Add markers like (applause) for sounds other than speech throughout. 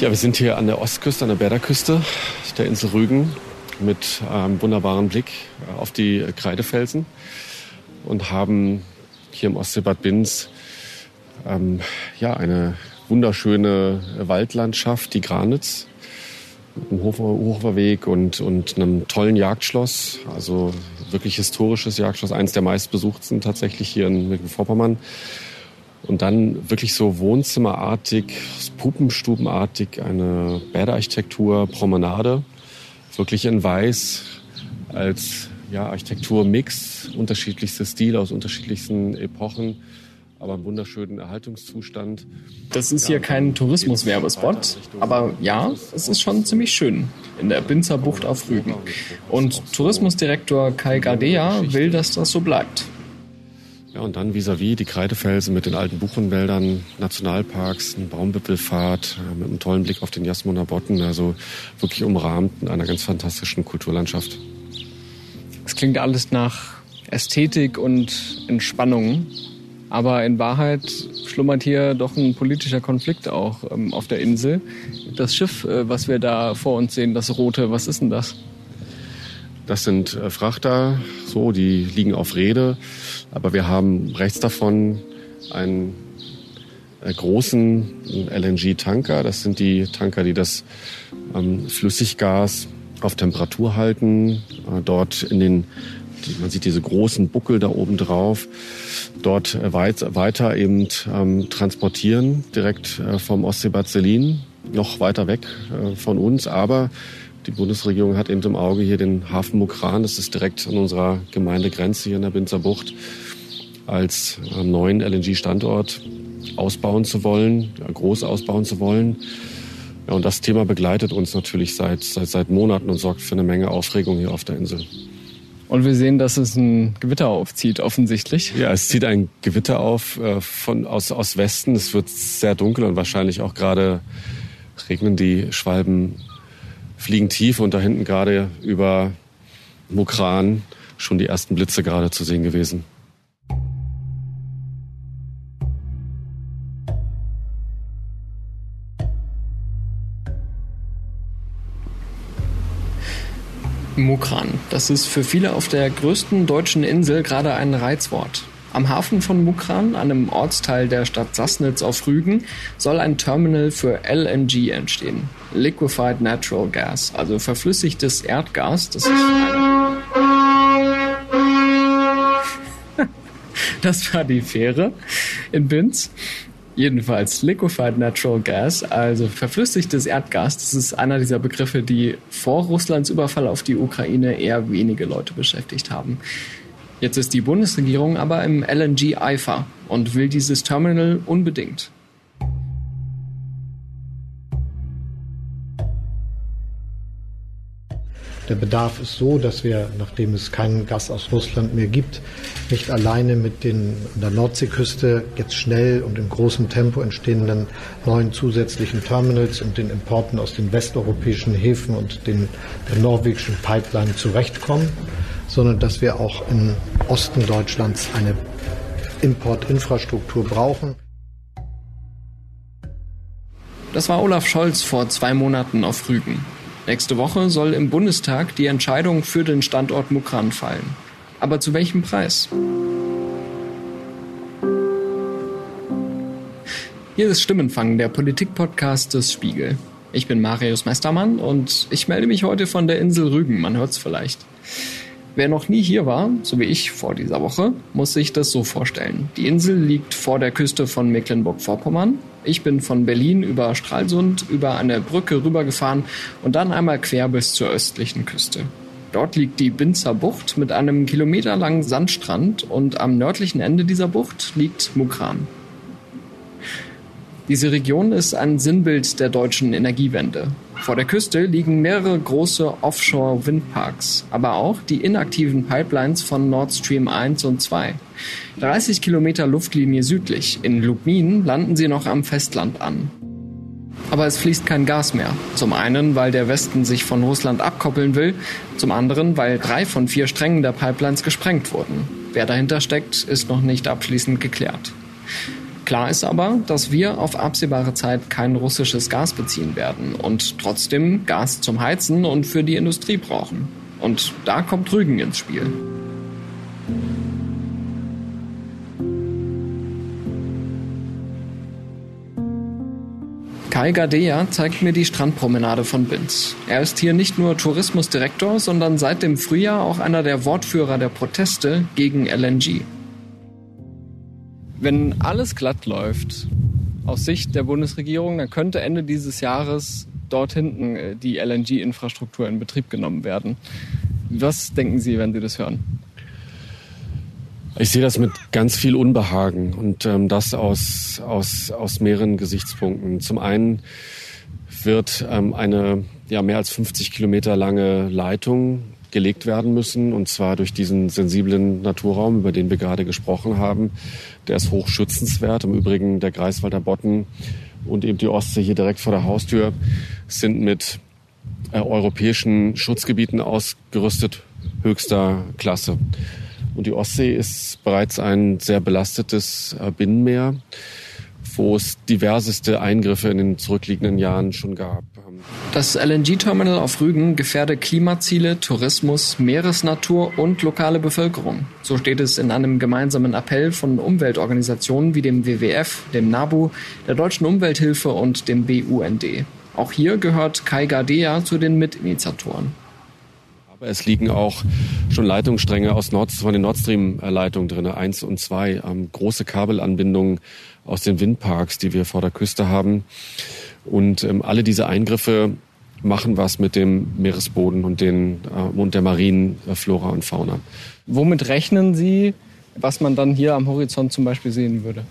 Ja, wir sind hier an der Ostküste, an der Berderküste der Insel Rügen mit einem wunderbaren Blick auf die Kreidefelsen und haben hier im Ostseebad Binz ähm, ja, eine wunderschöne Waldlandschaft, die Granitz, mit einem Hochverweg und, und einem tollen Jagdschloss, also wirklich historisches Jagdschloss, eines der meistbesuchtsten tatsächlich hier in Mecklenburg-Vorpommern. Und dann wirklich so wohnzimmerartig, puppenstubenartig eine Bäderarchitektur, Promenade, wirklich in weiß als ja, Architekturmix, unterschiedlichste Stile aus unterschiedlichsten Epochen aber einen wunderschönen Erhaltungszustand. Das ist hier kein Tourismuswerbespot, aber ja, es ist schon ziemlich schön in der Binzer Bucht auf Rügen. Und Tourismusdirektor Kai Gardea will, dass das so bleibt. Ja, und dann vis-à-vis -vis die Kreidefelsen mit den alten Buchenwäldern, Nationalparks, ein Baumwipfelfahrt äh, mit einem tollen Blick auf den Jasmuner Botten, also wirklich umrahmt in einer ganz fantastischen Kulturlandschaft. Es klingt alles nach Ästhetik und Entspannung. Aber in Wahrheit schlummert hier doch ein politischer Konflikt auch ähm, auf der Insel. Das Schiff, äh, was wir da vor uns sehen, das rote, was ist denn das? Das sind äh, Frachter, so, die liegen auf Rede. Aber wir haben rechts davon einen äh, großen LNG-Tanker. Das sind die Tanker, die das ähm, Flüssiggas auf Temperatur halten, äh, dort in den man sieht diese großen Buckel da oben drauf, dort weit, weiter eben ähm, transportieren, direkt äh, vom Ostseebad Selin, noch weiter weg äh, von uns. Aber die Bundesregierung hat eben im Auge hier den Hafen Mukran, das ist direkt an unserer Gemeindegrenze hier in der Binzer Bucht, als neuen LNG-Standort ausbauen zu wollen, ja, groß ausbauen zu wollen. Ja, und das Thema begleitet uns natürlich seit, seit, seit Monaten und sorgt für eine Menge Aufregung hier auf der Insel. Und wir sehen, dass es ein Gewitter aufzieht, offensichtlich. Ja, es zieht ein Gewitter auf äh, von, aus, aus Westen. Es wird sehr dunkel und wahrscheinlich auch gerade regnen die Schwalben fliegen tief und da hinten gerade über Mukran schon die ersten Blitze gerade zu sehen gewesen. Mukran. Das ist für viele auf der größten deutschen Insel gerade ein Reizwort. Am Hafen von Mukran, einem Ortsteil der Stadt Sassnitz auf Rügen, soll ein Terminal für LNG entstehen. Liquefied Natural Gas, also verflüssigtes Erdgas. Das ist eine (laughs) Das war die Fähre in Binz. Jedenfalls Liquefied Natural Gas, also verflüssigtes Erdgas, das ist einer dieser Begriffe, die vor Russlands Überfall auf die Ukraine eher wenige Leute beschäftigt haben. Jetzt ist die Bundesregierung aber im LNG-Eifer und will dieses Terminal unbedingt. Der Bedarf ist so, dass wir, nachdem es keinen Gas aus Russland mehr gibt, nicht alleine mit den an der Nordseeküste jetzt schnell und in großem Tempo entstehenden neuen zusätzlichen Terminals und den Importen aus den westeuropäischen Häfen und den der norwegischen Pipeline zurechtkommen, sondern dass wir auch im Osten Deutschlands eine Importinfrastruktur brauchen. Das war Olaf Scholz vor zwei Monaten auf Rügen. Nächste Woche soll im Bundestag die Entscheidung für den Standort Mukran fallen. Aber zu welchem Preis? Hier ist Stimmenfang, der Politikpodcast des Spiegel. Ich bin Marius Mestermann und ich melde mich heute von der Insel Rügen, man hört es vielleicht. Wer noch nie hier war, so wie ich vor dieser Woche, muss sich das so vorstellen. Die Insel liegt vor der Küste von Mecklenburg-Vorpommern ich bin von Berlin über Stralsund über eine Brücke rübergefahren und dann einmal quer bis zur östlichen Küste. Dort liegt die Binzer Bucht mit einem kilometerlangen Sandstrand und am nördlichen Ende dieser Bucht liegt Mukran. Diese Region ist ein Sinnbild der deutschen Energiewende. Vor der Küste liegen mehrere große Offshore-Windparks, aber auch die inaktiven Pipelines von Nord Stream 1 und 2. 30 Kilometer Luftlinie südlich, in Lubmin, landen sie noch am Festland an. Aber es fließt kein Gas mehr. Zum einen, weil der Westen sich von Russland abkoppeln will, zum anderen, weil drei von vier Strängen der Pipelines gesprengt wurden. Wer dahinter steckt, ist noch nicht abschließend geklärt. Klar ist aber, dass wir auf absehbare Zeit kein russisches Gas beziehen werden und trotzdem Gas zum Heizen und für die Industrie brauchen. Und da kommt Rügen ins Spiel. Kai Gadea zeigt mir die Strandpromenade von Binz. Er ist hier nicht nur Tourismusdirektor, sondern seit dem Frühjahr auch einer der Wortführer der Proteste gegen LNG. Wenn alles glatt läuft, aus Sicht der Bundesregierung, dann könnte Ende dieses Jahres dort hinten äh, die LNG-Infrastruktur in Betrieb genommen werden. Was denken Sie, wenn Sie das hören? Ich sehe das mit ganz viel Unbehagen und ähm, das aus, aus, aus mehreren Gesichtspunkten. Zum einen wird ähm, eine ja, mehr als 50 Kilometer lange Leitung gelegt werden müssen, und zwar durch diesen sensiblen Naturraum, über den wir gerade gesprochen haben. Der ist hochschützenswert. Im Übrigen der Greifswalder Botten und eben die Ostsee hier direkt vor der Haustür sind mit äh, europäischen Schutzgebieten ausgerüstet höchster Klasse. Und die Ostsee ist bereits ein sehr belastetes äh, Binnenmeer, wo es diverseste Eingriffe in den zurückliegenden Jahren schon gab. Das LNG-Terminal auf Rügen gefährde Klimaziele, Tourismus, Meeresnatur und lokale Bevölkerung. So steht es in einem gemeinsamen Appell von Umweltorganisationen wie dem WWF, dem NABU, der Deutschen Umwelthilfe und dem BUND. Auch hier gehört Kai Gardea zu den Mitinitiatoren. Aber es liegen auch schon Leitungsstränge aus Nord, von den Nord Stream-Leitungen drin, eins und zwei, ähm, große Kabelanbindungen aus den Windparks, die wir vor der Küste haben. Und ähm, alle diese Eingriffe machen was mit dem Meeresboden und, den, äh, und der marinen äh, Flora und Fauna. Womit rechnen Sie, was man dann hier am Horizont zum Beispiel sehen würde?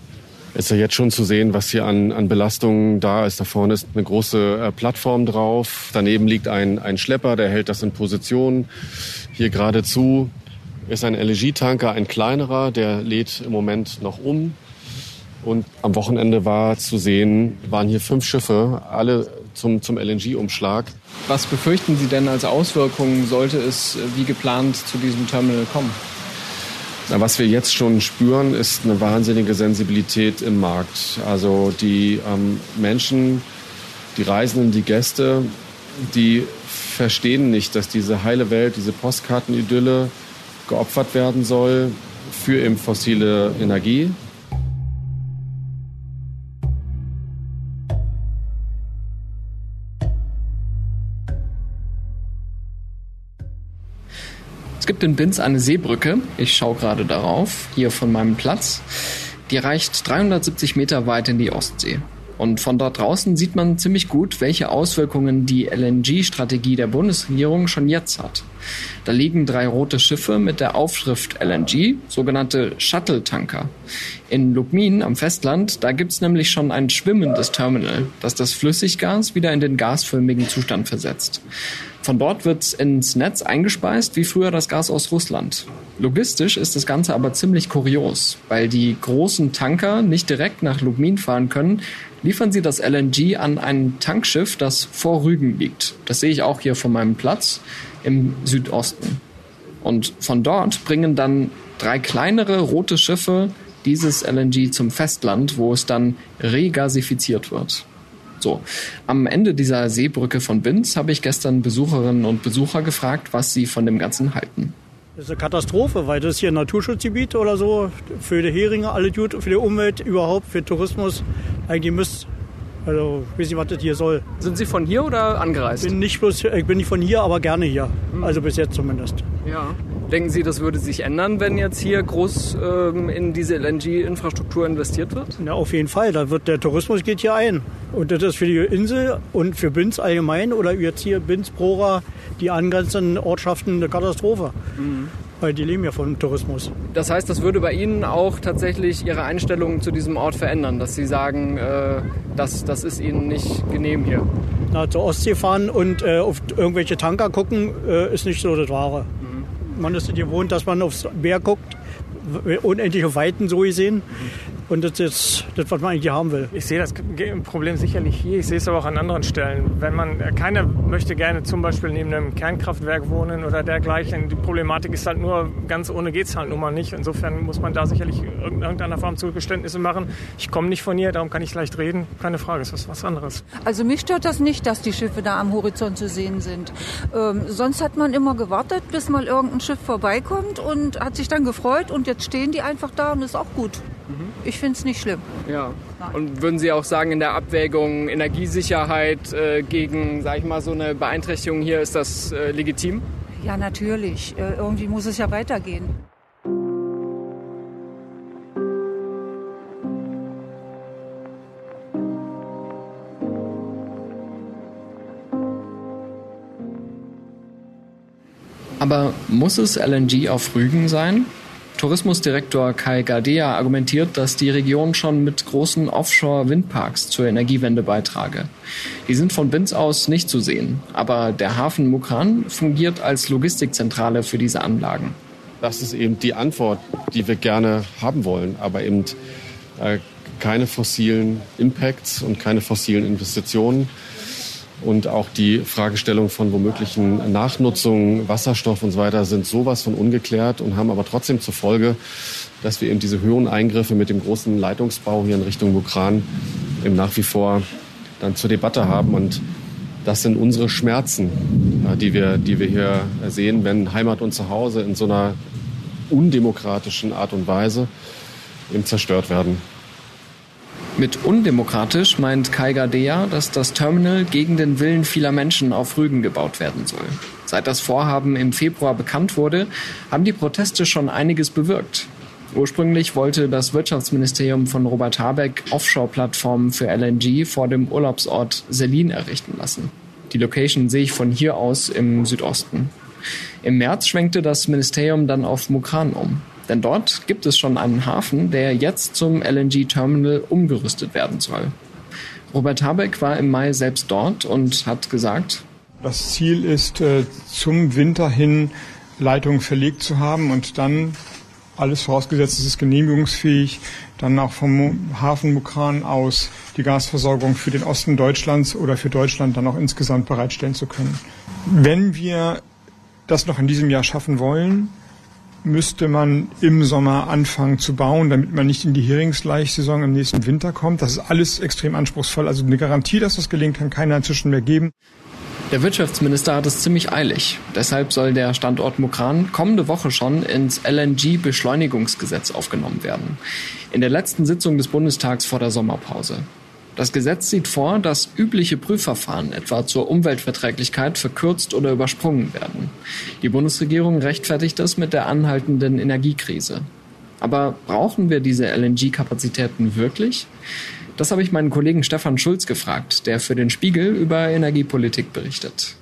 ist ja jetzt schon zu sehen, was hier an, an Belastungen da ist. Da vorne ist eine große äh, Plattform drauf. Daneben liegt ein, ein Schlepper, der hält das in Position. Hier geradezu ist ein LNG-Tanker, ein kleinerer, der lädt im Moment noch um. Und am Wochenende war zu sehen, waren hier fünf Schiffe, alle zum, zum LNG-Umschlag. Was befürchten Sie denn als Auswirkungen, sollte es äh, wie geplant zu diesem Terminal kommen? Was wir jetzt schon spüren, ist eine wahnsinnige Sensibilität im Markt. Also die ähm, Menschen, die Reisenden, die Gäste, die verstehen nicht, dass diese heile Welt, diese Postkartenidylle geopfert werden soll für eben fossile Energie. Gibt in Binz eine Seebrücke. Ich schaue gerade darauf, hier von meinem Platz. Die reicht 370 Meter weit in die Ostsee. Und von dort draußen sieht man ziemlich gut, welche Auswirkungen die LNG-Strategie der Bundesregierung schon jetzt hat. Da liegen drei rote Schiffe mit der Aufschrift LNG, sogenannte Shuttle-Tanker. In Lubmin am Festland, da gibt's nämlich schon ein schwimmendes Terminal, das das Flüssiggas wieder in den gasförmigen Zustand versetzt. Von dort wird ins Netz eingespeist, wie früher das Gas aus Russland. Logistisch ist das Ganze aber ziemlich kurios, weil die großen Tanker nicht direkt nach Lubmin fahren können, liefern sie das LNG an ein Tankschiff, das vor Rügen liegt. Das sehe ich auch hier von meinem Platz im Südosten. Und von dort bringen dann drei kleinere rote Schiffe dieses LNG zum Festland, wo es dann regasifiziert wird. So, am Ende dieser Seebrücke von Binz habe ich gestern Besucherinnen und Besucher gefragt, was sie von dem Ganzen halten. Das ist eine Katastrophe, weil das hier ein Naturschutzgebiet oder so für die Heringe alle gut, für die Umwelt überhaupt, für Tourismus eigentlich müsste. Also ich weiß nicht, was das hier soll. Sind Sie von hier oder angereist? Bin nicht bloß, ich bin nicht von hier, aber gerne hier. Hm. Also bis jetzt zumindest. Ja. Denken Sie, das würde sich ändern, wenn jetzt hier groß ähm, in diese LNG-Infrastruktur investiert wird? Na, auf jeden Fall. Da wird der Tourismus geht hier ein. Und das ist für die Insel und für Binz allgemein oder jetzt hier Binz, Prora, die angrenzenden Ortschaften eine Katastrophe. Mhm. Weil die leben ja vom Tourismus. Das heißt, das würde bei Ihnen auch tatsächlich Ihre Einstellung zu diesem Ort verändern, dass Sie sagen, äh, das, das ist Ihnen nicht genehm hier? Na, zur Ostsee fahren und äh, auf irgendwelche Tanker gucken, äh, ist nicht so das Wahre. Man ist gewohnt, dass man aufs Meer guckt, unendliche Weiten so gesehen. Und das ist das, was man eigentlich haben will. Ich sehe das Problem sicherlich hier. Ich sehe es aber auch an anderen Stellen. Wenn man, keiner möchte gerne zum Beispiel neben einem Kernkraftwerk wohnen oder dergleichen. Die Problematik ist halt nur, ganz ohne geht es halt nun mal nicht. Insofern muss man da sicherlich irgendeiner Form Zugeständnisse machen. Ich komme nicht von hier, darum kann ich leicht reden. Keine Frage, es ist was anderes. Also mich stört das nicht, dass die Schiffe da am Horizont zu sehen sind. Ähm, sonst hat man immer gewartet, bis mal irgendein Schiff vorbeikommt und hat sich dann gefreut und jetzt stehen die einfach da und ist auch gut. Ich finde es nicht schlimm. Ja. Und würden Sie auch sagen, in der Abwägung Energiesicherheit äh, gegen, sag ich mal, so eine Beeinträchtigung hier, ist das äh, legitim? Ja, natürlich. Äh, irgendwie muss es ja weitergehen. Aber muss es LNG auf Rügen sein? Tourismusdirektor Kai Gardea argumentiert, dass die Region schon mit großen Offshore-Windparks zur Energiewende beitrage. Die sind von Binz aus nicht zu sehen, aber der Hafen Mukran fungiert als Logistikzentrale für diese Anlagen. Das ist eben die Antwort, die wir gerne haben wollen, aber eben äh, keine fossilen Impacts und keine fossilen Investitionen und auch die Fragestellung von womöglichen Nachnutzungen, Wasserstoff und so weiter sind sowas von ungeklärt und haben aber trotzdem zur Folge, dass wir eben diese höheren Eingriffe mit dem großen Leitungsbau hier in Richtung Mukran eben nach wie vor dann zur Debatte haben und das sind unsere Schmerzen, die wir, die wir hier sehen, wenn Heimat und Zuhause in so einer undemokratischen Art und Weise eben zerstört werden. Mit undemokratisch meint Kai Gardea, dass das Terminal gegen den Willen vieler Menschen auf Rügen gebaut werden soll. Seit das Vorhaben im Februar bekannt wurde, haben die Proteste schon einiges bewirkt. Ursprünglich wollte das Wirtschaftsministerium von Robert Habeck Offshore-Plattformen für LNG vor dem Urlaubsort Selin errichten lassen. Die Location sehe ich von hier aus im Südosten. Im März schwenkte das Ministerium dann auf Mukran um. Denn dort gibt es schon einen Hafen, der jetzt zum LNG-Terminal umgerüstet werden soll. Robert Habeck war im Mai selbst dort und hat gesagt, das Ziel ist, äh, zum Winter hin Leitungen verlegt zu haben und dann, alles vorausgesetzt, es ist genehmigungsfähig, dann auch vom Hafen Mukran aus die Gasversorgung für den Osten Deutschlands oder für Deutschland dann auch insgesamt bereitstellen zu können. Wenn wir das noch in diesem Jahr schaffen wollen, müsste man im Sommer anfangen zu bauen, damit man nicht in die Heringsleichsaison im nächsten Winter kommt. Das ist alles extrem anspruchsvoll. Also eine Garantie, dass das gelingt, kann keiner inzwischen mehr geben. Der Wirtschaftsminister hat es ziemlich eilig. Deshalb soll der Standort Mukran kommende Woche schon ins LNG-Beschleunigungsgesetz aufgenommen werden. In der letzten Sitzung des Bundestags vor der Sommerpause. Das Gesetz sieht vor, dass übliche Prüfverfahren etwa zur Umweltverträglichkeit verkürzt oder übersprungen werden. Die Bundesregierung rechtfertigt das mit der anhaltenden Energiekrise. Aber brauchen wir diese LNG-Kapazitäten wirklich? Das habe ich meinen Kollegen Stefan Schulz gefragt, der für den Spiegel über Energiepolitik berichtet.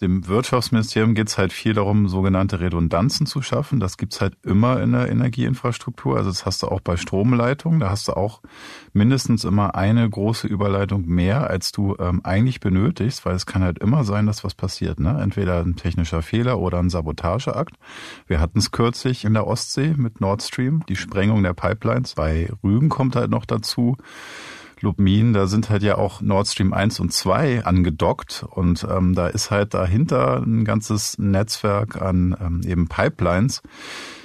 Dem Wirtschaftsministerium geht es halt viel darum, sogenannte Redundanzen zu schaffen. Das gibt's halt immer in der Energieinfrastruktur. Also das hast du auch bei Stromleitungen. Da hast du auch mindestens immer eine große Überleitung mehr, als du ähm, eigentlich benötigst, weil es kann halt immer sein, dass was passiert. Ne? Entweder ein technischer Fehler oder ein Sabotageakt. Wir hatten es kürzlich in der Ostsee mit Nord Stream, die Sprengung der Pipelines. Bei Rügen kommt halt noch dazu, Lubmin, da sind halt ja auch Nord Stream 1 und 2 angedockt und ähm, da ist halt dahinter ein ganzes Netzwerk an ähm, eben Pipelines.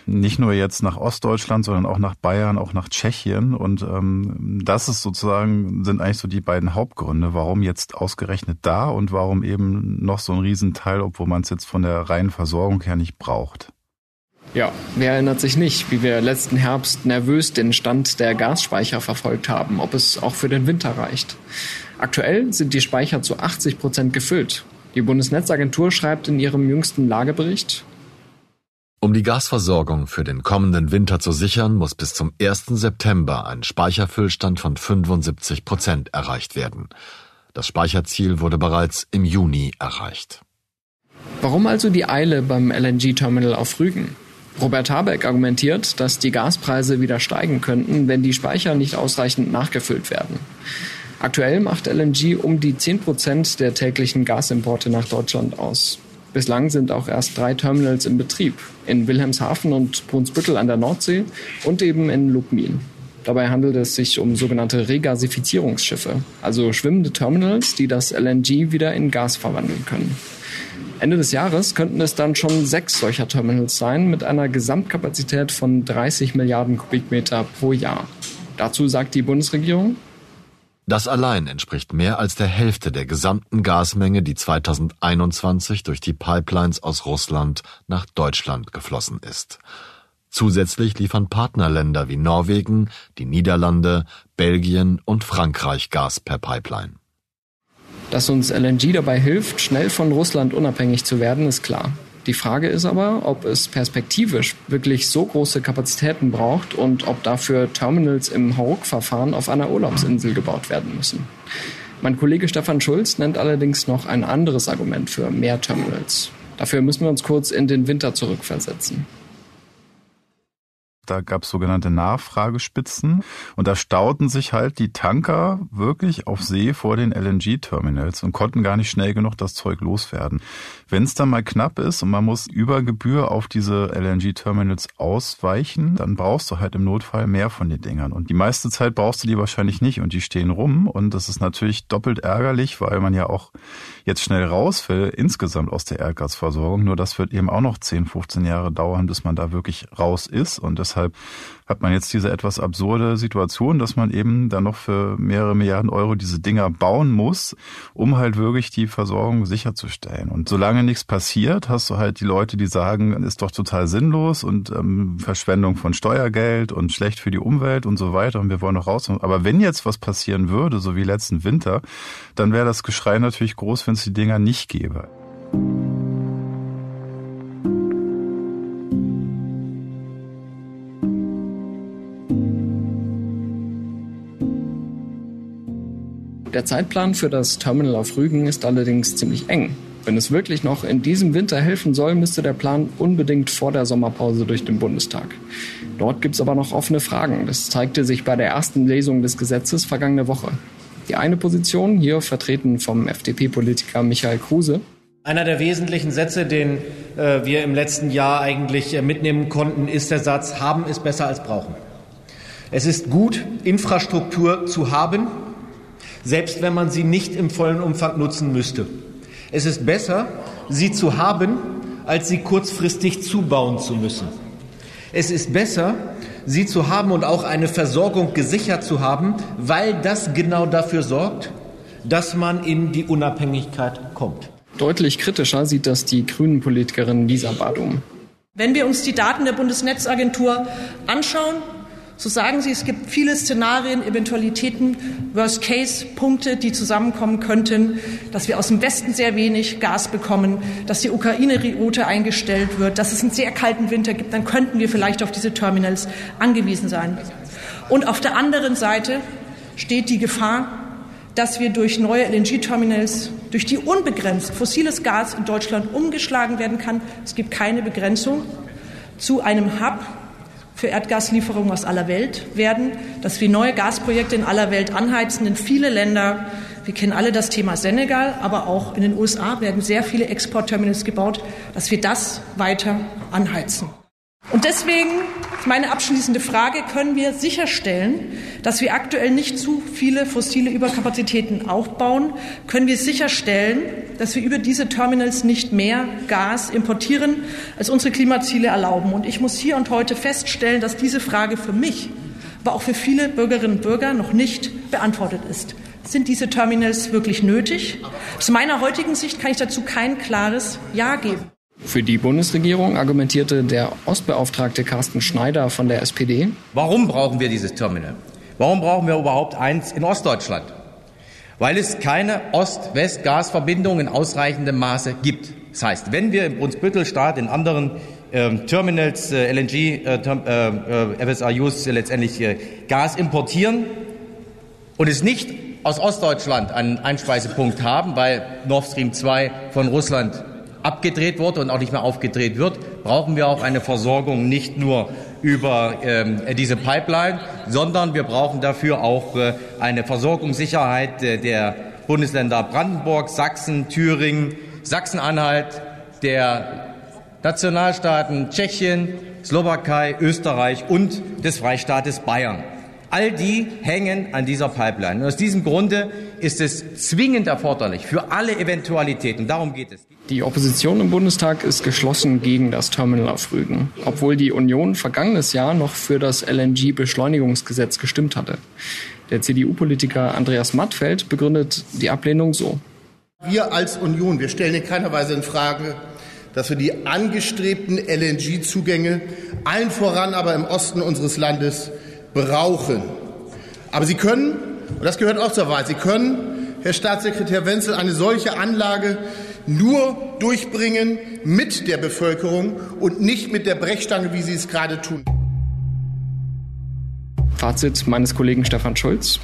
Nicht nur jetzt nach Ostdeutschland, sondern auch nach Bayern, auch nach Tschechien. Und ähm, das ist sozusagen, sind eigentlich so die beiden Hauptgründe, warum jetzt ausgerechnet da und warum eben noch so ein Riesenteil, obwohl man es jetzt von der reinen Versorgung her nicht braucht. Ja, wer erinnert sich nicht, wie wir letzten Herbst nervös den Stand der Gasspeicher verfolgt haben, ob es auch für den Winter reicht. Aktuell sind die Speicher zu 80 Prozent gefüllt. Die Bundesnetzagentur schreibt in ihrem jüngsten Lagebericht, um die Gasversorgung für den kommenden Winter zu sichern, muss bis zum 1. September ein Speicherfüllstand von 75 Prozent erreicht werden. Das Speicherziel wurde bereits im Juni erreicht. Warum also die Eile beim LNG-Terminal auf Rügen? Robert Habeck argumentiert, dass die Gaspreise wieder steigen könnten, wenn die Speicher nicht ausreichend nachgefüllt werden. Aktuell macht LNG um die 10 Prozent der täglichen Gasimporte nach Deutschland aus. Bislang sind auch erst drei Terminals in Betrieb. In Wilhelmshaven und Brunsbüttel an der Nordsee und eben in Lubmin. Dabei handelt es sich um sogenannte Regasifizierungsschiffe, also schwimmende Terminals, die das LNG wieder in Gas verwandeln können. Ende des Jahres könnten es dann schon sechs solcher Terminals sein mit einer Gesamtkapazität von 30 Milliarden Kubikmeter pro Jahr. Dazu sagt die Bundesregierung, das allein entspricht mehr als der Hälfte der gesamten Gasmenge, die 2021 durch die Pipelines aus Russland nach Deutschland geflossen ist. Zusätzlich liefern Partnerländer wie Norwegen, die Niederlande, Belgien und Frankreich Gas per Pipeline. Dass uns LNG dabei hilft, schnell von Russland unabhängig zu werden, ist klar. Die Frage ist aber, ob es perspektivisch wirklich so große Kapazitäten braucht und ob dafür Terminals im Hauruck-Verfahren auf einer Urlaubsinsel gebaut werden müssen. Mein Kollege Stefan Schulz nennt allerdings noch ein anderes Argument für mehr Terminals. Dafür müssen wir uns kurz in den Winter zurückversetzen. Da gab es sogenannte Nachfragespitzen und da stauten sich halt die Tanker wirklich auf See vor den LNG-Terminals und konnten gar nicht schnell genug das Zeug loswerden. Wenn es dann mal knapp ist und man muss über Gebühr auf diese LNG-Terminals ausweichen, dann brauchst du halt im Notfall mehr von den Dingern. Und die meiste Zeit brauchst du die wahrscheinlich nicht und die stehen rum und das ist natürlich doppelt ärgerlich, weil man ja auch jetzt schnell raus will, insgesamt aus der Erdgasversorgung. Nur das wird eben auch noch 10, 15 Jahre dauern, bis man da wirklich raus ist und das deshalb hat man jetzt diese etwas absurde Situation, dass man eben dann noch für mehrere Milliarden Euro diese Dinger bauen muss, um halt wirklich die Versorgung sicherzustellen. Und solange nichts passiert, hast du halt die Leute, die sagen, ist doch total sinnlos und ähm, Verschwendung von Steuergeld und schlecht für die Umwelt und so weiter und wir wollen noch raus. Aber wenn jetzt was passieren würde, so wie letzten Winter, dann wäre das Geschrei natürlich groß, wenn es die Dinger nicht gäbe. Der Zeitplan für das Terminal auf Rügen ist allerdings ziemlich eng. Wenn es wirklich noch in diesem Winter helfen soll, müsste der Plan unbedingt vor der Sommerpause durch den Bundestag. Dort gibt es aber noch offene Fragen. Das zeigte sich bei der ersten Lesung des Gesetzes vergangene Woche. Die eine Position, hier vertreten vom FDP-Politiker Michael Kruse, einer der wesentlichen Sätze, den äh, wir im letzten Jahr eigentlich äh, mitnehmen konnten, ist der Satz, haben ist besser als brauchen. Es ist gut, Infrastruktur zu haben, selbst wenn man sie nicht im vollen Umfang nutzen müsste. Es ist besser, sie zu haben, als sie kurzfristig zubauen zu müssen. Es ist besser, sie zu haben und auch eine Versorgung gesichert zu haben, weil das genau dafür sorgt, dass man in die Unabhängigkeit kommt. Deutlich kritischer sieht das die Grünen-Politikerin Lisa Badum. Wenn wir uns die Daten der Bundesnetzagentur anschauen, so sagen Sie, es gibt viele Szenarien, Eventualitäten, Worst-Case-Punkte, die zusammenkommen könnten, dass wir aus dem Westen sehr wenig Gas bekommen, dass die Ukraine-Route eingestellt wird, dass es einen sehr kalten Winter gibt, dann könnten wir vielleicht auf diese Terminals angewiesen sein. Und auf der anderen Seite steht die Gefahr, dass wir durch neue LNG-Terminals, durch die unbegrenzt fossiles Gas in Deutschland umgeschlagen werden kann. Es gibt keine Begrenzung zu einem Hub für Erdgaslieferungen aus aller Welt werden, dass wir neue Gasprojekte in aller Welt anheizen. In viele Länder, wir kennen alle das Thema Senegal, aber auch in den USA werden sehr viele Exportterminals gebaut, dass wir das weiter anheizen. Und deswegen meine abschließende Frage, können wir sicherstellen, dass wir aktuell nicht zu viele fossile Überkapazitäten aufbauen? Können wir sicherstellen, dass wir über diese Terminals nicht mehr Gas importieren, als unsere Klimaziele erlauben? Und ich muss hier und heute feststellen, dass diese Frage für mich, aber auch für viele Bürgerinnen und Bürger noch nicht beantwortet ist. Sind diese Terminals wirklich nötig? Aus meiner heutigen Sicht kann ich dazu kein klares Ja geben. Für die Bundesregierung argumentierte der Ostbeauftragte Carsten Schneider von der SPD. Warum brauchen wir dieses Terminal? Warum brauchen wir überhaupt eins in Ostdeutschland? Weil es keine Ost-West-Gasverbindung in ausreichendem Maße gibt. Das heißt, wenn wir im Brunsbüttelstaat in anderen äh, Terminals, äh, LNG, äh, äh, FSRUs letztendlich äh, Gas importieren und es nicht aus Ostdeutschland einen Einspeisepunkt haben, weil Nord Stream 2 von Russland abgedreht wurde und auch nicht mehr aufgedreht wird, brauchen wir auch eine Versorgung nicht nur über ähm, diese Pipeline, sondern wir brauchen dafür auch äh, eine Versorgungssicherheit äh, der Bundesländer Brandenburg, Sachsen, Thüringen, Sachsen-Anhalt, der Nationalstaaten Tschechien, Slowakei, Österreich und des Freistaates Bayern. All die hängen an dieser Pipeline. Und aus diesem Grunde ist es zwingend erforderlich für alle Eventualitäten, darum geht es. Die Opposition im Bundestag ist geschlossen gegen das Terminal auf Rügen, obwohl die Union vergangenes Jahr noch für das LNG-Beschleunigungsgesetz gestimmt hatte. Der CDU-Politiker Andreas Mattfeld begründet die Ablehnung so. Wir als Union, wir stellen in keiner Weise in Frage, dass wir die angestrebten LNG-Zugänge allen voran aber im Osten unseres Landes brauchen. Aber Sie können, und das gehört auch zur Wahrheit, Sie können, Herr Staatssekretär Wenzel, eine solche Anlage nur durchbringen mit der Bevölkerung und nicht mit der Brechstange, wie Sie es gerade tun. Fazit meines Kollegen Stefan Schulz.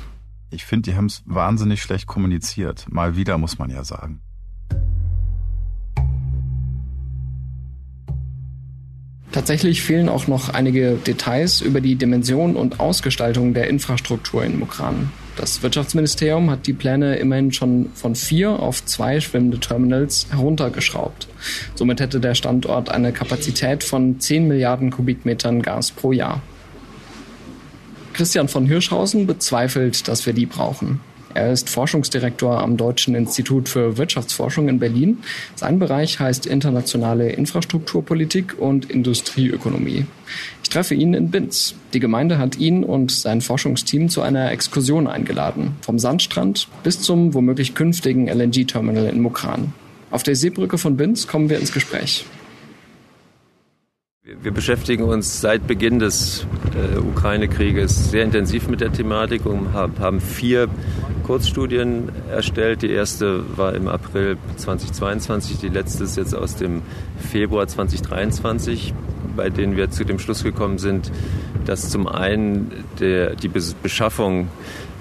Ich finde, die haben es wahnsinnig schlecht kommuniziert. Mal wieder, muss man ja sagen. Tatsächlich fehlen auch noch einige Details über die Dimension und Ausgestaltung der Infrastruktur in Mukran. Das Wirtschaftsministerium hat die Pläne immerhin schon von vier auf zwei schwimmende Terminals heruntergeschraubt. Somit hätte der Standort eine Kapazität von 10 Milliarden Kubikmetern Gas pro Jahr. Christian von Hirschhausen bezweifelt, dass wir die brauchen. Er ist Forschungsdirektor am Deutschen Institut für Wirtschaftsforschung in Berlin. Sein Bereich heißt internationale Infrastrukturpolitik und Industrieökonomie. Ich treffe ihn in Binz. Die Gemeinde hat ihn und sein Forschungsteam zu einer Exkursion eingeladen. Vom Sandstrand bis zum womöglich künftigen LNG-Terminal in Mukran. Auf der Seebrücke von Binz kommen wir ins Gespräch. Wir beschäftigen uns seit Beginn des äh, Ukraine-Krieges sehr intensiv mit der Thematik und haben vier Kurzstudien erstellt. Die erste war im April 2022, die letzte ist jetzt aus dem Februar 2023, bei denen wir zu dem Schluss gekommen sind, dass zum einen der, die Beschaffung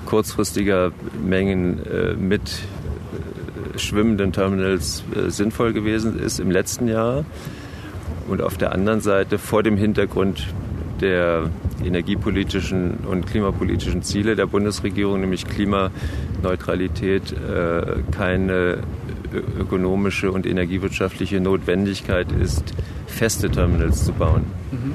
kurzfristiger Mengen äh, mit äh, schwimmenden Terminals äh, sinnvoll gewesen ist im letzten Jahr und auf der anderen Seite vor dem Hintergrund der energiepolitischen und klimapolitischen Ziele der Bundesregierung, nämlich Klimaneutralität, äh, keine ökonomische und energiewirtschaftliche Notwendigkeit ist, feste Terminals zu bauen. Mhm.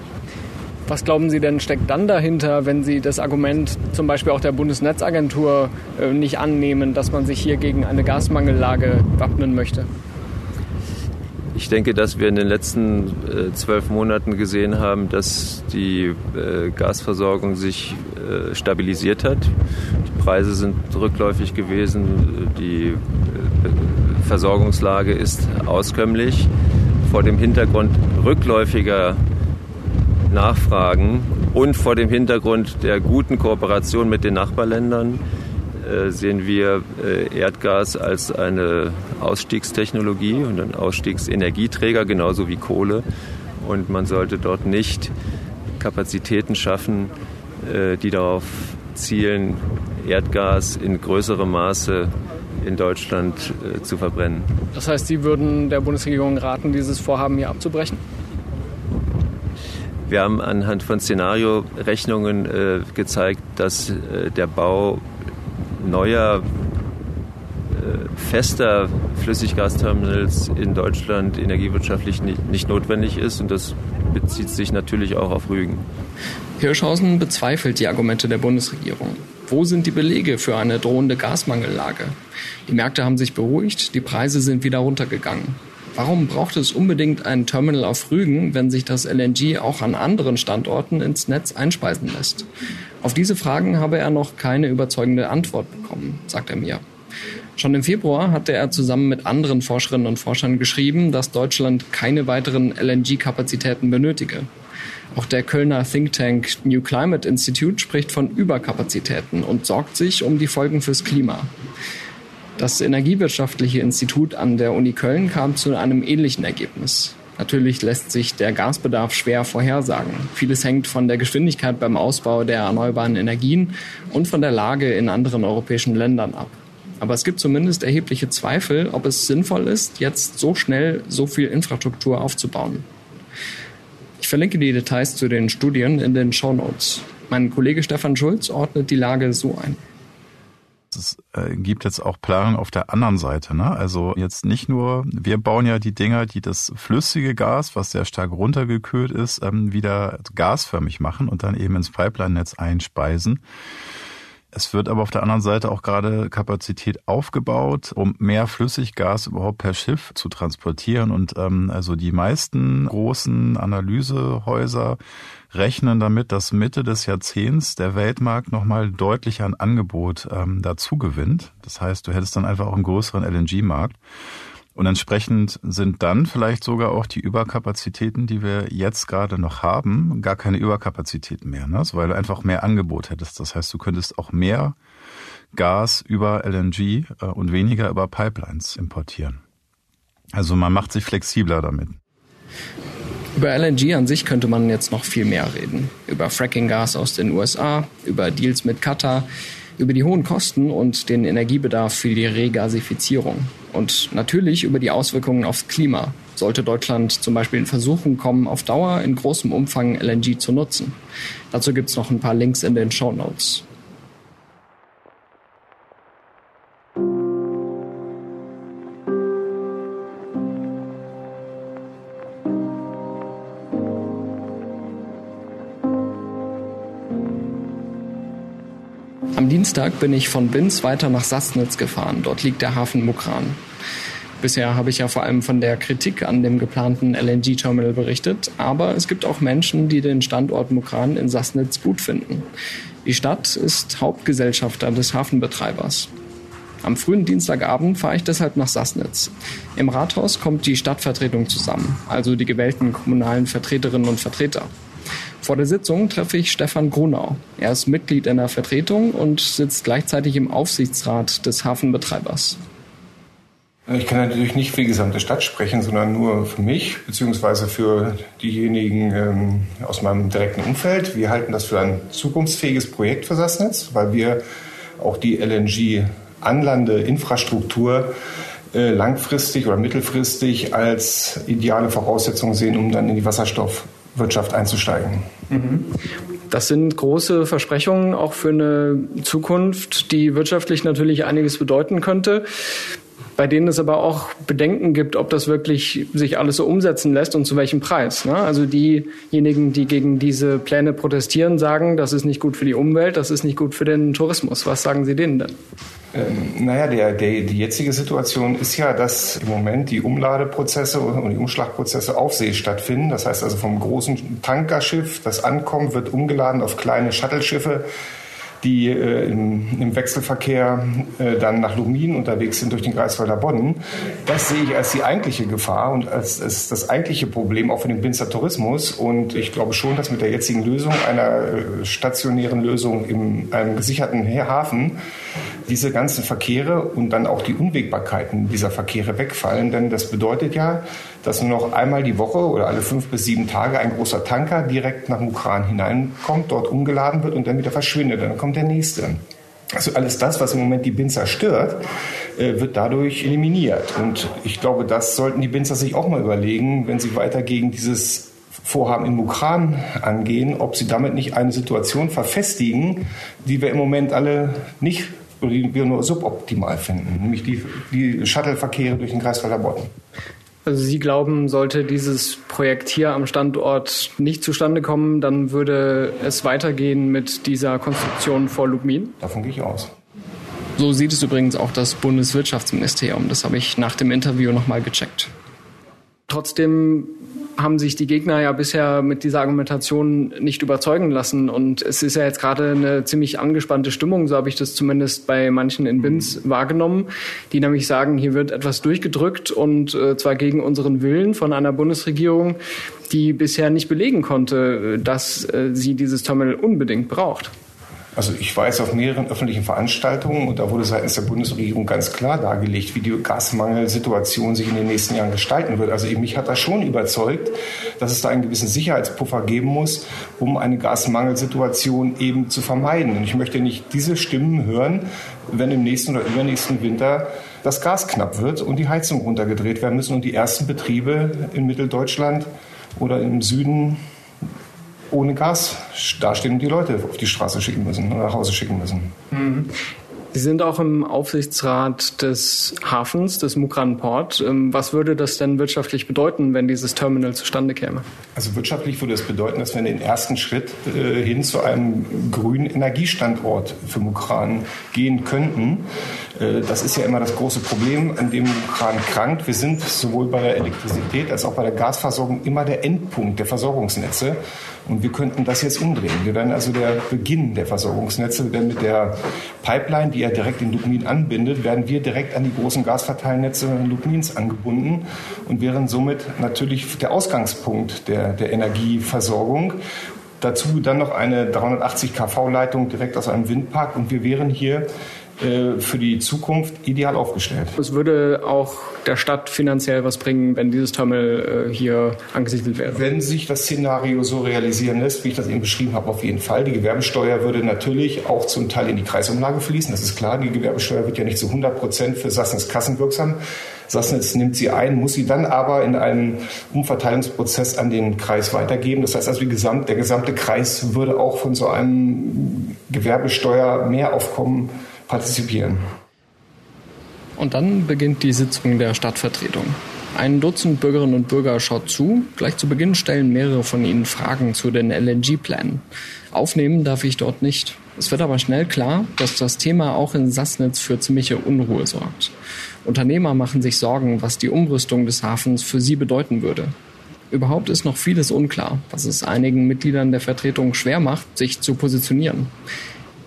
Was glauben Sie denn steckt dann dahinter, wenn Sie das Argument zum Beispiel auch der Bundesnetzagentur äh, nicht annehmen, dass man sich hier gegen eine Gasmangellage wappnen möchte? Ich denke, dass wir in den letzten äh, zwölf Monaten gesehen haben, dass die äh, Gasversorgung sich äh, stabilisiert hat. Die Preise sind rückläufig gewesen, die äh, Versorgungslage ist auskömmlich. Vor dem Hintergrund rückläufiger Nachfragen und vor dem Hintergrund der guten Kooperation mit den Nachbarländern sehen wir äh, Erdgas als eine Ausstiegstechnologie und ein Ausstiegsenergieträger, genauso wie Kohle. Und man sollte dort nicht Kapazitäten schaffen, äh, die darauf zielen, Erdgas in größerem Maße in Deutschland zu verbrennen. Das heißt, Sie würden der Bundesregierung raten, dieses Vorhaben hier abzubrechen? Wir haben anhand von Szenariorechnungen äh, gezeigt, dass äh, der Bau neuer äh, fester Flüssiggasterminals in Deutschland energiewirtschaftlich nicht, notwendig ist und das bezieht sich natürlich auch auf Rügen. Hirschhausen bezweifelt die Argumente der Bundesregierung. Wo sind die Belege für eine drohende Gasmangellage? Die Märkte haben sich beruhigt, die Preise sind wieder runtergegangen. Warum braucht es unbedingt ein Terminal auf Rügen, wenn sich das LNG auch an anderen Standorten ins Netz einspeisen lässt? Auf diese Fragen habe er noch keine überzeugende Antwort bekommen, sagt er mir. Schon im Februar hatte er zusammen mit anderen Forscherinnen und Forschern geschrieben, dass Deutschland keine weiteren LNG-Kapazitäten benötige. Auch der Kölner Think Tank New Climate Institute spricht von Überkapazitäten und sorgt sich um die Folgen fürs Klima. Das Energiewirtschaftliche Institut an der Uni Köln kam zu einem ähnlichen Ergebnis. Natürlich lässt sich der Gasbedarf schwer vorhersagen. Vieles hängt von der Geschwindigkeit beim Ausbau der erneuerbaren Energien und von der Lage in anderen europäischen Ländern ab. Aber es gibt zumindest erhebliche Zweifel, ob es sinnvoll ist, jetzt so schnell so viel Infrastruktur aufzubauen. Ich verlinke die Details zu den Studien in den Show Notes. Mein Kollege Stefan Schulz ordnet die Lage so ein. Es äh, gibt jetzt auch Planung auf der anderen Seite. Ne? Also jetzt nicht nur, wir bauen ja die Dinger, die das flüssige Gas, was sehr stark runtergekühlt ist, ähm, wieder gasförmig machen und dann eben ins Pipeline-Netz einspeisen. Es wird aber auf der anderen Seite auch gerade Kapazität aufgebaut, um mehr Flüssiggas überhaupt per Schiff zu transportieren. Und ähm, also die meisten großen Analysehäuser rechnen damit, dass Mitte des Jahrzehnts der Weltmarkt nochmal deutlich an Angebot ähm, dazu gewinnt. Das heißt, du hättest dann einfach auch einen größeren LNG-Markt. Und entsprechend sind dann vielleicht sogar auch die Überkapazitäten, die wir jetzt gerade noch haben, gar keine Überkapazitäten mehr, ne? weil du einfach mehr Angebot hättest. Das heißt, du könntest auch mehr Gas über LNG äh, und weniger über Pipelines importieren. Also man macht sich flexibler damit. Über LNG an sich könnte man jetzt noch viel mehr reden. Über Fracking-Gas aus den USA, über Deals mit Katar, über die hohen Kosten und den Energiebedarf für die Regasifizierung. Und natürlich über die Auswirkungen aufs Klima. Sollte Deutschland zum Beispiel in Versuchung kommen, auf Dauer in großem Umfang LNG zu nutzen. Dazu gibt's noch ein paar Links in den Show Notes. Am Dienstag bin ich von Binz weiter nach Sassnitz gefahren. Dort liegt der Hafen Mukran. Bisher habe ich ja vor allem von der Kritik an dem geplanten LNG-Terminal berichtet, aber es gibt auch Menschen, die den Standort Mukran in Sassnitz gut finden. Die Stadt ist Hauptgesellschafter des Hafenbetreibers. Am frühen Dienstagabend fahre ich deshalb nach Sassnitz. Im Rathaus kommt die Stadtvertretung zusammen, also die gewählten kommunalen Vertreterinnen und Vertreter. Vor der Sitzung treffe ich Stefan Grunau. Er ist Mitglied in der Vertretung und sitzt gleichzeitig im Aufsichtsrat des Hafenbetreibers. Ich kann natürlich nicht für die gesamte Stadt sprechen, sondern nur für mich, beziehungsweise für diejenigen ähm, aus meinem direkten Umfeld. Wir halten das für ein zukunftsfähiges Projekt für Sassnitz, weil wir auch die LNG-Anlande-Infrastruktur äh, langfristig oder mittelfristig als ideale Voraussetzung sehen, um dann in die Wasserstoffwirtschaft einzusteigen. Das sind große Versprechungen auch für eine Zukunft, die wirtschaftlich natürlich einiges bedeuten könnte bei denen es aber auch Bedenken gibt, ob das wirklich sich alles so umsetzen lässt und zu welchem Preis. Ne? Also diejenigen, die gegen diese Pläne protestieren, sagen, das ist nicht gut für die Umwelt, das ist nicht gut für den Tourismus. Was sagen Sie denen denn? Ähm, naja, der, der, die jetzige Situation ist ja, dass im Moment die Umladeprozesse und die Umschlagprozesse auf See stattfinden. Das heißt also vom großen Tankerschiff, das ankommt, wird umgeladen auf kleine Shuttle-Schiffe die äh, im, im, Wechselverkehr äh, dann nach Lumin unterwegs sind durch den Greifswalder Bodden. Das sehe ich als die eigentliche Gefahr und als, als das eigentliche Problem auch für den Binzer Tourismus. Und ich glaube schon, dass mit der jetzigen Lösung, einer äh, stationären Lösung in einem gesicherten Hafen, diese ganzen Verkehre und dann auch die Unwägbarkeiten dieser Verkehre wegfallen. Denn das bedeutet ja, dass nur noch einmal die Woche oder alle fünf bis sieben Tage ein großer Tanker direkt nach Mukran hineinkommt, dort umgeladen wird und dann wieder verschwindet. Dann kommt der nächste. Also alles das, was im Moment die Binzer stört, äh, wird dadurch eliminiert. Und ich glaube, das sollten die Binzer sich auch mal überlegen, wenn sie weiter gegen dieses Vorhaben in Mukran angehen, ob sie damit nicht eine Situation verfestigen, die wir im Moment alle nicht oder die wir nur suboptimal finden, nämlich die, die Shuttle-Verkehre durch den Kreiswalder Bodden. Also Sie glauben, sollte dieses Projekt hier am Standort nicht zustande kommen, dann würde es weitergehen mit dieser Konstruktion vor Lubmin? Davon gehe ich aus. So sieht es übrigens auch das Bundeswirtschaftsministerium. Das habe ich nach dem Interview nochmal gecheckt. Trotzdem haben sich die Gegner ja bisher mit dieser Argumentation nicht überzeugen lassen. Und es ist ja jetzt gerade eine ziemlich angespannte Stimmung, so habe ich das zumindest bei manchen in BIMS mhm. wahrgenommen, die nämlich sagen, hier wird etwas durchgedrückt und äh, zwar gegen unseren Willen von einer Bundesregierung, die bisher nicht belegen konnte, dass äh, sie dieses Terminal unbedingt braucht. Also ich weiß auf mehreren öffentlichen Veranstaltungen und da wurde seitens der Bundesregierung ganz klar dargelegt, wie die Gasmangelsituation sich in den nächsten Jahren gestalten wird. Also mich hat das schon überzeugt, dass es da einen gewissen Sicherheitspuffer geben muss, um eine Gasmangelsituation eben zu vermeiden. Und ich möchte nicht diese Stimmen hören, wenn im nächsten oder übernächsten Winter das Gas knapp wird und die Heizung runtergedreht werden müssen und die ersten Betriebe in Mitteldeutschland oder im Süden ohne Gas dastehen und die Leute auf die Straße schicken müssen oder nach Hause schicken müssen. Mhm. Sie sind auch im Aufsichtsrat des Hafens, des Mukran Port. Ähm, was würde das denn wirtschaftlich bedeuten, wenn dieses Terminal zustande käme? Also wirtschaftlich würde es bedeuten, dass wir den ersten Schritt äh, hin zu einem grünen Energiestandort für Mukran gehen könnten. Äh, das ist ja immer das große Problem, an dem Mukran krankt. Wir sind sowohl bei der Elektrizität als auch bei der Gasversorgung immer der Endpunkt der Versorgungsnetze. Und wir könnten das jetzt umdrehen. Wir werden also der Beginn der Versorgungsnetze, denn mit der Pipeline, die ja direkt in Lubmin anbindet, werden wir direkt an die großen Gasverteilnetze Lubmins angebunden und wären somit natürlich der Ausgangspunkt der, der Energieversorgung. Dazu dann noch eine 380 kV-Leitung direkt aus einem Windpark und wir wären hier für die Zukunft ideal aufgestellt. Es würde auch der Stadt finanziell was bringen, wenn dieses Terminal äh, hier angesiedelt wäre. Wenn sich das Szenario so realisieren lässt, wie ich das eben beschrieben habe, auf jeden Fall. Die Gewerbesteuer würde natürlich auch zum Teil in die Kreisumlage fließen. Das ist klar. Die Gewerbesteuer wird ja nicht zu 100 Prozent für Sassnitz kassenwirksam. Sassnitz nimmt sie ein, muss sie dann aber in einem Umverteilungsprozess an den Kreis weitergeben. Das heißt also, gesamt, der gesamte Kreis würde auch von so einem Gewerbesteuer-Mehraufkommen partizipieren. Und dann beginnt die Sitzung der Stadtvertretung. Ein Dutzend Bürgerinnen und Bürger schaut zu. Gleich zu Beginn stellen mehrere von ihnen Fragen zu den LNG-Plänen. Aufnehmen darf ich dort nicht. Es wird aber schnell klar, dass das Thema auch in Sassnitz für ziemliche Unruhe sorgt. Unternehmer machen sich Sorgen, was die Umrüstung des Hafens für sie bedeuten würde. Überhaupt ist noch vieles unklar, was es einigen Mitgliedern der Vertretung schwer macht, sich zu positionieren.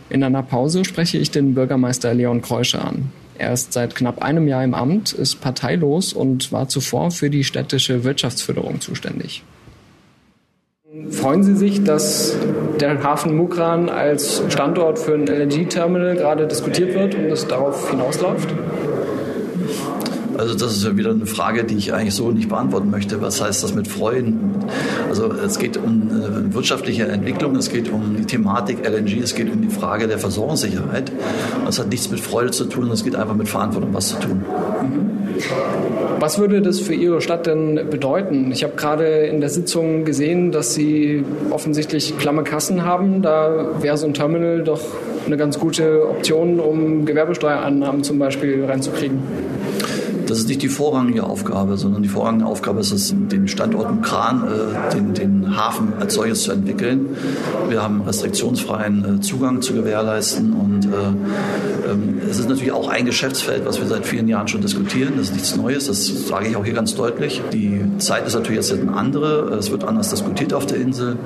In einer Pause spreche ich den Bürgermeister Leon Kreusche an. Er ist seit knapp einem Jahr im Amt, ist parteilos und war zuvor für die städtische Wirtschaftsförderung zuständig. Freuen Sie sich, dass der Hafen Mukran als Standort für ein LNG-Terminal gerade diskutiert wird und es darauf hinausläuft? Also das ist ja wieder eine Frage, die ich eigentlich so nicht beantworten möchte. Was heißt das mit Freuen? Also es geht um äh, wirtschaftliche Entwicklung, es geht um die Thematik LNG, es geht um die Frage der Versorgungssicherheit. Das hat nichts mit Freude zu tun, es geht einfach mit Verantwortung was zu tun. Mhm. Was würde das für Ihre Stadt denn bedeuten? Ich habe gerade in der Sitzung gesehen, dass Sie offensichtlich klamme Kassen haben. Da wäre so ein Terminal doch eine ganz gute Option, um Gewerbesteuerannahmen zum Beispiel reinzukriegen. Das ist nicht die vorrangige Aufgabe, sondern die vorrangige Aufgabe ist es, den Standort Kran, äh, den, den Hafen als solches zu entwickeln. Wir haben restriktionsfreien äh, Zugang zu gewährleisten und äh, es ist natürlich auch ein Geschäftsfeld, was wir seit vielen Jahren schon diskutieren. Das ist nichts Neues, das sage ich auch hier ganz deutlich. Die Zeit ist natürlich jetzt eine andere, es wird anders diskutiert auf der Insel.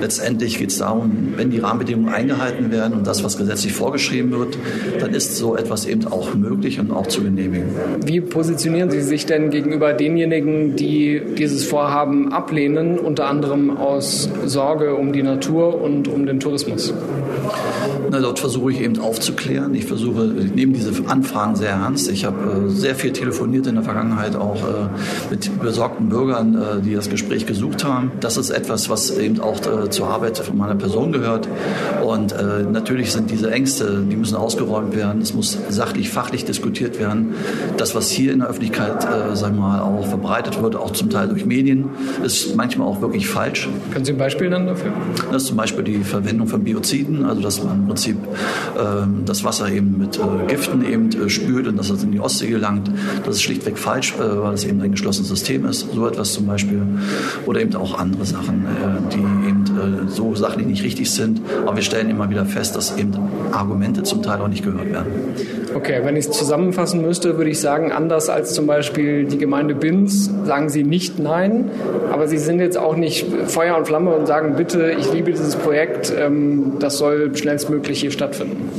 Letztendlich geht es darum, wenn die Rahmenbedingungen eingehalten werden und das, was gesetzlich vorgeschrieben wird, dann ist so etwas eben auch möglich und auch zu genehmigen. Wie positionieren Sie sich denn gegenüber denjenigen, die dieses Vorhaben ablehnen, unter anderem aus Sorge um die Natur und um den Tourismus? Na, dort versuche ich eben aufzuklären. Ich versuche, ich nehme diese Anfragen sehr ernst. Ich habe äh, sehr viel telefoniert in der Vergangenheit auch äh, mit besorgten Bürgern, äh, die das Gespräch gesucht haben. Das ist etwas, was eben auch zur Arbeit von meiner Person gehört. Und natürlich sind diese Ängste, die müssen ausgeräumt werden. Es muss sachlich, fachlich diskutiert werden. Das, was hier in der Öffentlichkeit, äh, sagen wir mal, auch verbreitet wird, auch zum Teil durch Medien, ist manchmal auch wirklich falsch. Können Sie ein Beispiel nennen dafür? Das ist zum Beispiel die Verwendung von Bioziden, also dass man Prinzip ähm, das Wasser eben mit äh, Giften eben äh, spült und dass es in die Ostsee gelangt. Das ist schlichtweg falsch, äh, weil es eben ein geschlossenes System ist. So etwas zum Beispiel. Oder eben auch andere Sachen, die eben so sachlich nicht richtig sind. Aber wir stellen immer wieder fest, dass eben Argumente zum Teil auch nicht gehört werden. Okay, wenn ich es zusammenfassen müsste, würde ich sagen, anders als zum Beispiel die Gemeinde Binz, sagen Sie nicht Nein, aber Sie sind jetzt auch nicht Feuer und Flamme und sagen, bitte, ich liebe dieses Projekt, ähm, das soll schnellstmöglich hier stattfinden.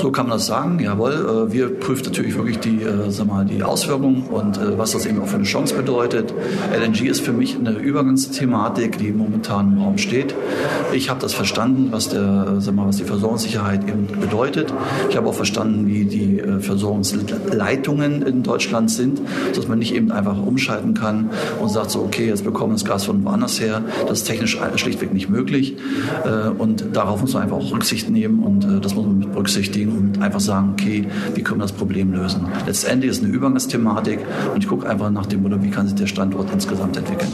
So kann man das sagen, jawohl. Äh, wir prüfen natürlich wirklich die, äh, sag mal, die Auswirkungen und äh, was das eben auch für eine Chance bedeutet. LNG ist für mich eine Übergangsthematik, die momentan im Raum steht. Ich habe das verstanden, was, der, sag mal, was die Versorgungssicherheit eben bedeutet. Ich habe auch verstanden, wie die Versorgungsleitungen in Deutschland sind, dass man nicht eben einfach umschalten kann und sagt so, okay, jetzt bekommen wir das Gas von woanders her. Das ist technisch schlichtweg nicht möglich und darauf muss man einfach auch Rücksicht nehmen und das muss man mit berücksichtigen berücksichtigen und einfach sagen, okay, wie können wir das Problem lösen. Letztendlich ist es eine Übergangsthematik und ich gucke einfach nach dem Motto, wie kann sich der Standort insgesamt entwickeln.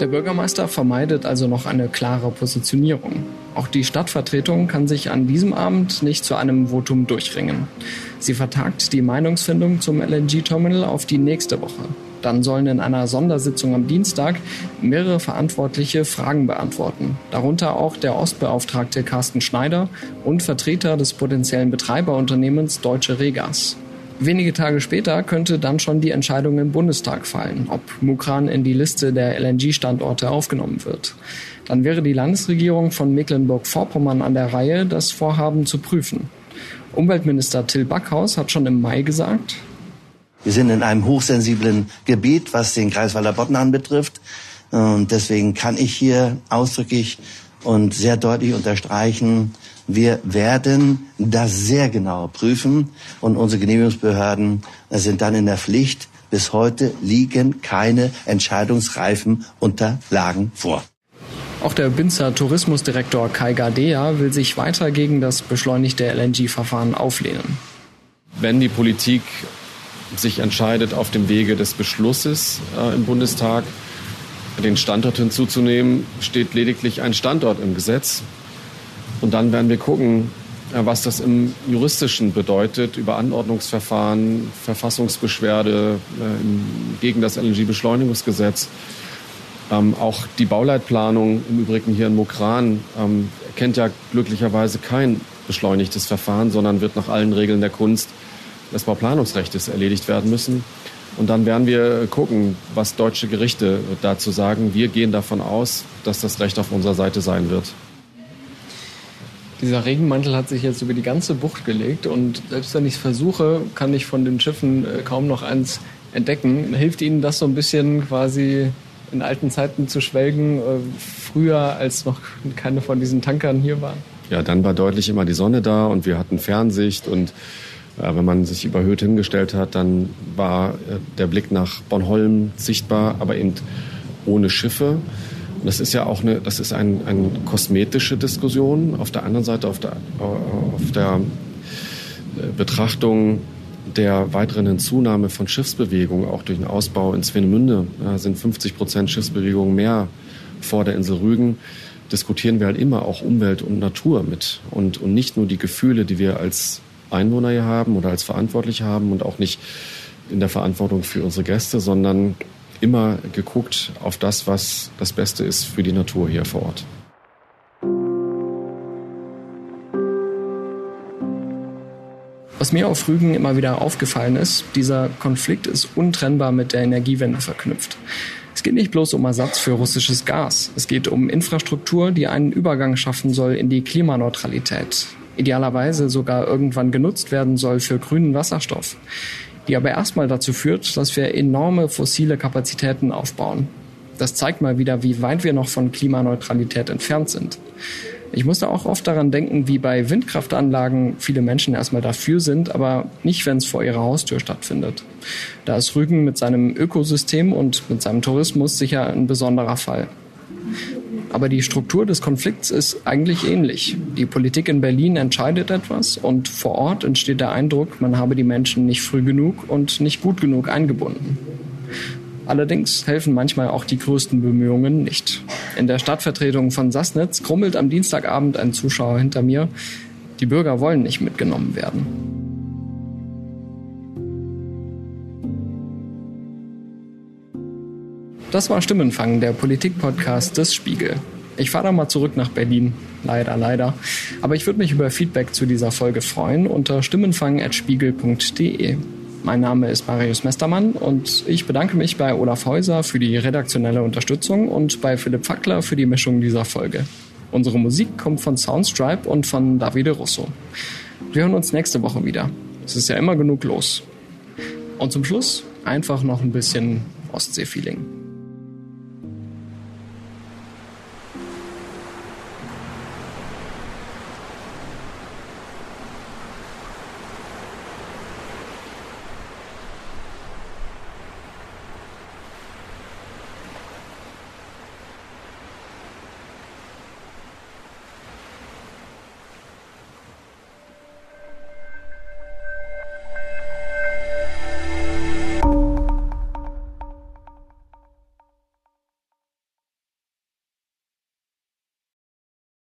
Der Bürgermeister vermeidet also noch eine klare Positionierung. Auch die Stadtvertretung kann sich an diesem Abend nicht zu einem Votum durchringen. Sie vertagt die Meinungsfindung zum LNG-Terminal auf die nächste Woche. Dann sollen in einer Sondersitzung am Dienstag mehrere Verantwortliche Fragen beantworten, darunter auch der Ostbeauftragte Carsten Schneider und Vertreter des potenziellen Betreiberunternehmens Deutsche Regas. Wenige Tage später könnte dann schon die Entscheidung im Bundestag fallen, ob Mukran in die Liste der LNG-Standorte aufgenommen wird. Dann wäre die Landesregierung von Mecklenburg-Vorpommern an der Reihe, das Vorhaben zu prüfen. Umweltminister Till Backhaus hat schon im Mai gesagt, wir sind in einem hochsensiblen Gebiet, was den Kreiswalder Bodden anbetrifft. Und deswegen kann ich hier ausdrücklich und sehr deutlich unterstreichen, wir werden das sehr genau prüfen und unsere Genehmigungsbehörden sind dann in der Pflicht. Bis heute liegen keine entscheidungsreifen Unterlagen vor. Auch der Binzer Tourismusdirektor Kai Gardea will sich weiter gegen das beschleunigte LNG-Verfahren auflehnen. Wenn die Politik sich entscheidet, auf dem Wege des Beschlusses äh, im Bundestag den Standort hinzuzunehmen, steht lediglich ein Standort im Gesetz. Und dann werden wir gucken, äh, was das im Juristischen bedeutet, über Anordnungsverfahren, Verfassungsbeschwerde äh, gegen das LNG-Beschleunigungsgesetz. Ähm, auch die Bauleitplanung im Übrigen hier in Mokran ähm, kennt ja glücklicherweise kein beschleunigtes Verfahren, sondern wird nach allen Regeln der Kunst des Bauplanungsrechts erledigt werden müssen. Und dann werden wir gucken, was deutsche Gerichte dazu sagen. Wir gehen davon aus, dass das Recht auf unserer Seite sein wird. Dieser Regenmantel hat sich jetzt über die ganze Bucht gelegt und selbst wenn ich es versuche, kann ich von den Schiffen äh, kaum noch eins entdecken. Hilft Ihnen das so ein bisschen quasi in alten Zeiten zu schwelgen, äh, früher als noch keine von diesen Tankern hier waren? Ja, dann war deutlich immer die Sonne da und wir hatten Fernsicht und wenn man sich überhöht hingestellt hat, dann war der Blick nach Bornholm sichtbar, aber eben ohne Schiffe. Und das ist ja auch eine, das ist ein, eine kosmetische Diskussion. Auf der anderen Seite, auf der, auf der äh, Betrachtung der weiteren Hinzunahme von Schiffsbewegungen, auch durch den Ausbau in Swenemünde, sind 50 Prozent Schiffsbewegungen mehr vor der Insel Rügen, diskutieren wir halt immer auch Umwelt und Natur mit. Und, und nicht nur die Gefühle, die wir als Einwohner hier haben oder als Verantwortliche haben und auch nicht in der Verantwortung für unsere Gäste, sondern immer geguckt auf das, was das Beste ist für die Natur hier vor Ort. Was mir auf Rügen immer wieder aufgefallen ist, dieser Konflikt ist untrennbar mit der Energiewende verknüpft. Es geht nicht bloß um Ersatz für russisches Gas. Es geht um Infrastruktur, die einen Übergang schaffen soll in die Klimaneutralität. Idealerweise sogar irgendwann genutzt werden soll für grünen Wasserstoff die aber erstmal dazu führt, dass wir enorme fossile Kapazitäten aufbauen. Das zeigt mal wieder, wie weit wir noch von Klimaneutralität entfernt sind. Ich musste auch oft daran denken, wie bei Windkraftanlagen viele Menschen erstmal dafür sind, aber nicht, wenn es vor ihrer Haustür stattfindet. Da ist Rügen mit seinem Ökosystem und mit seinem Tourismus sicher ein besonderer Fall. Aber die Struktur des Konflikts ist eigentlich ähnlich. Die Politik in Berlin entscheidet etwas und vor Ort entsteht der Eindruck, man habe die Menschen nicht früh genug und nicht gut genug eingebunden. Allerdings helfen manchmal auch die größten Bemühungen nicht. In der Stadtvertretung von Sassnitz krummelt am Dienstagabend ein Zuschauer hinter mir. Die Bürger wollen nicht mitgenommen werden. Das war Stimmenfang, der Politik-Podcast des Spiegel. Ich fahre da mal zurück nach Berlin. Leider, leider. Aber ich würde mich über Feedback zu dieser Folge freuen unter stimmenfang.spiegel.de. Mein Name ist Marius Mestermann und ich bedanke mich bei Olaf Häuser für die redaktionelle Unterstützung und bei Philipp Fackler für die Mischung dieser Folge. Unsere Musik kommt von Soundstripe und von Davide Russo. Wir hören uns nächste Woche wieder. Es ist ja immer genug los. Und zum Schluss einfach noch ein bisschen Ostsee-Feeling.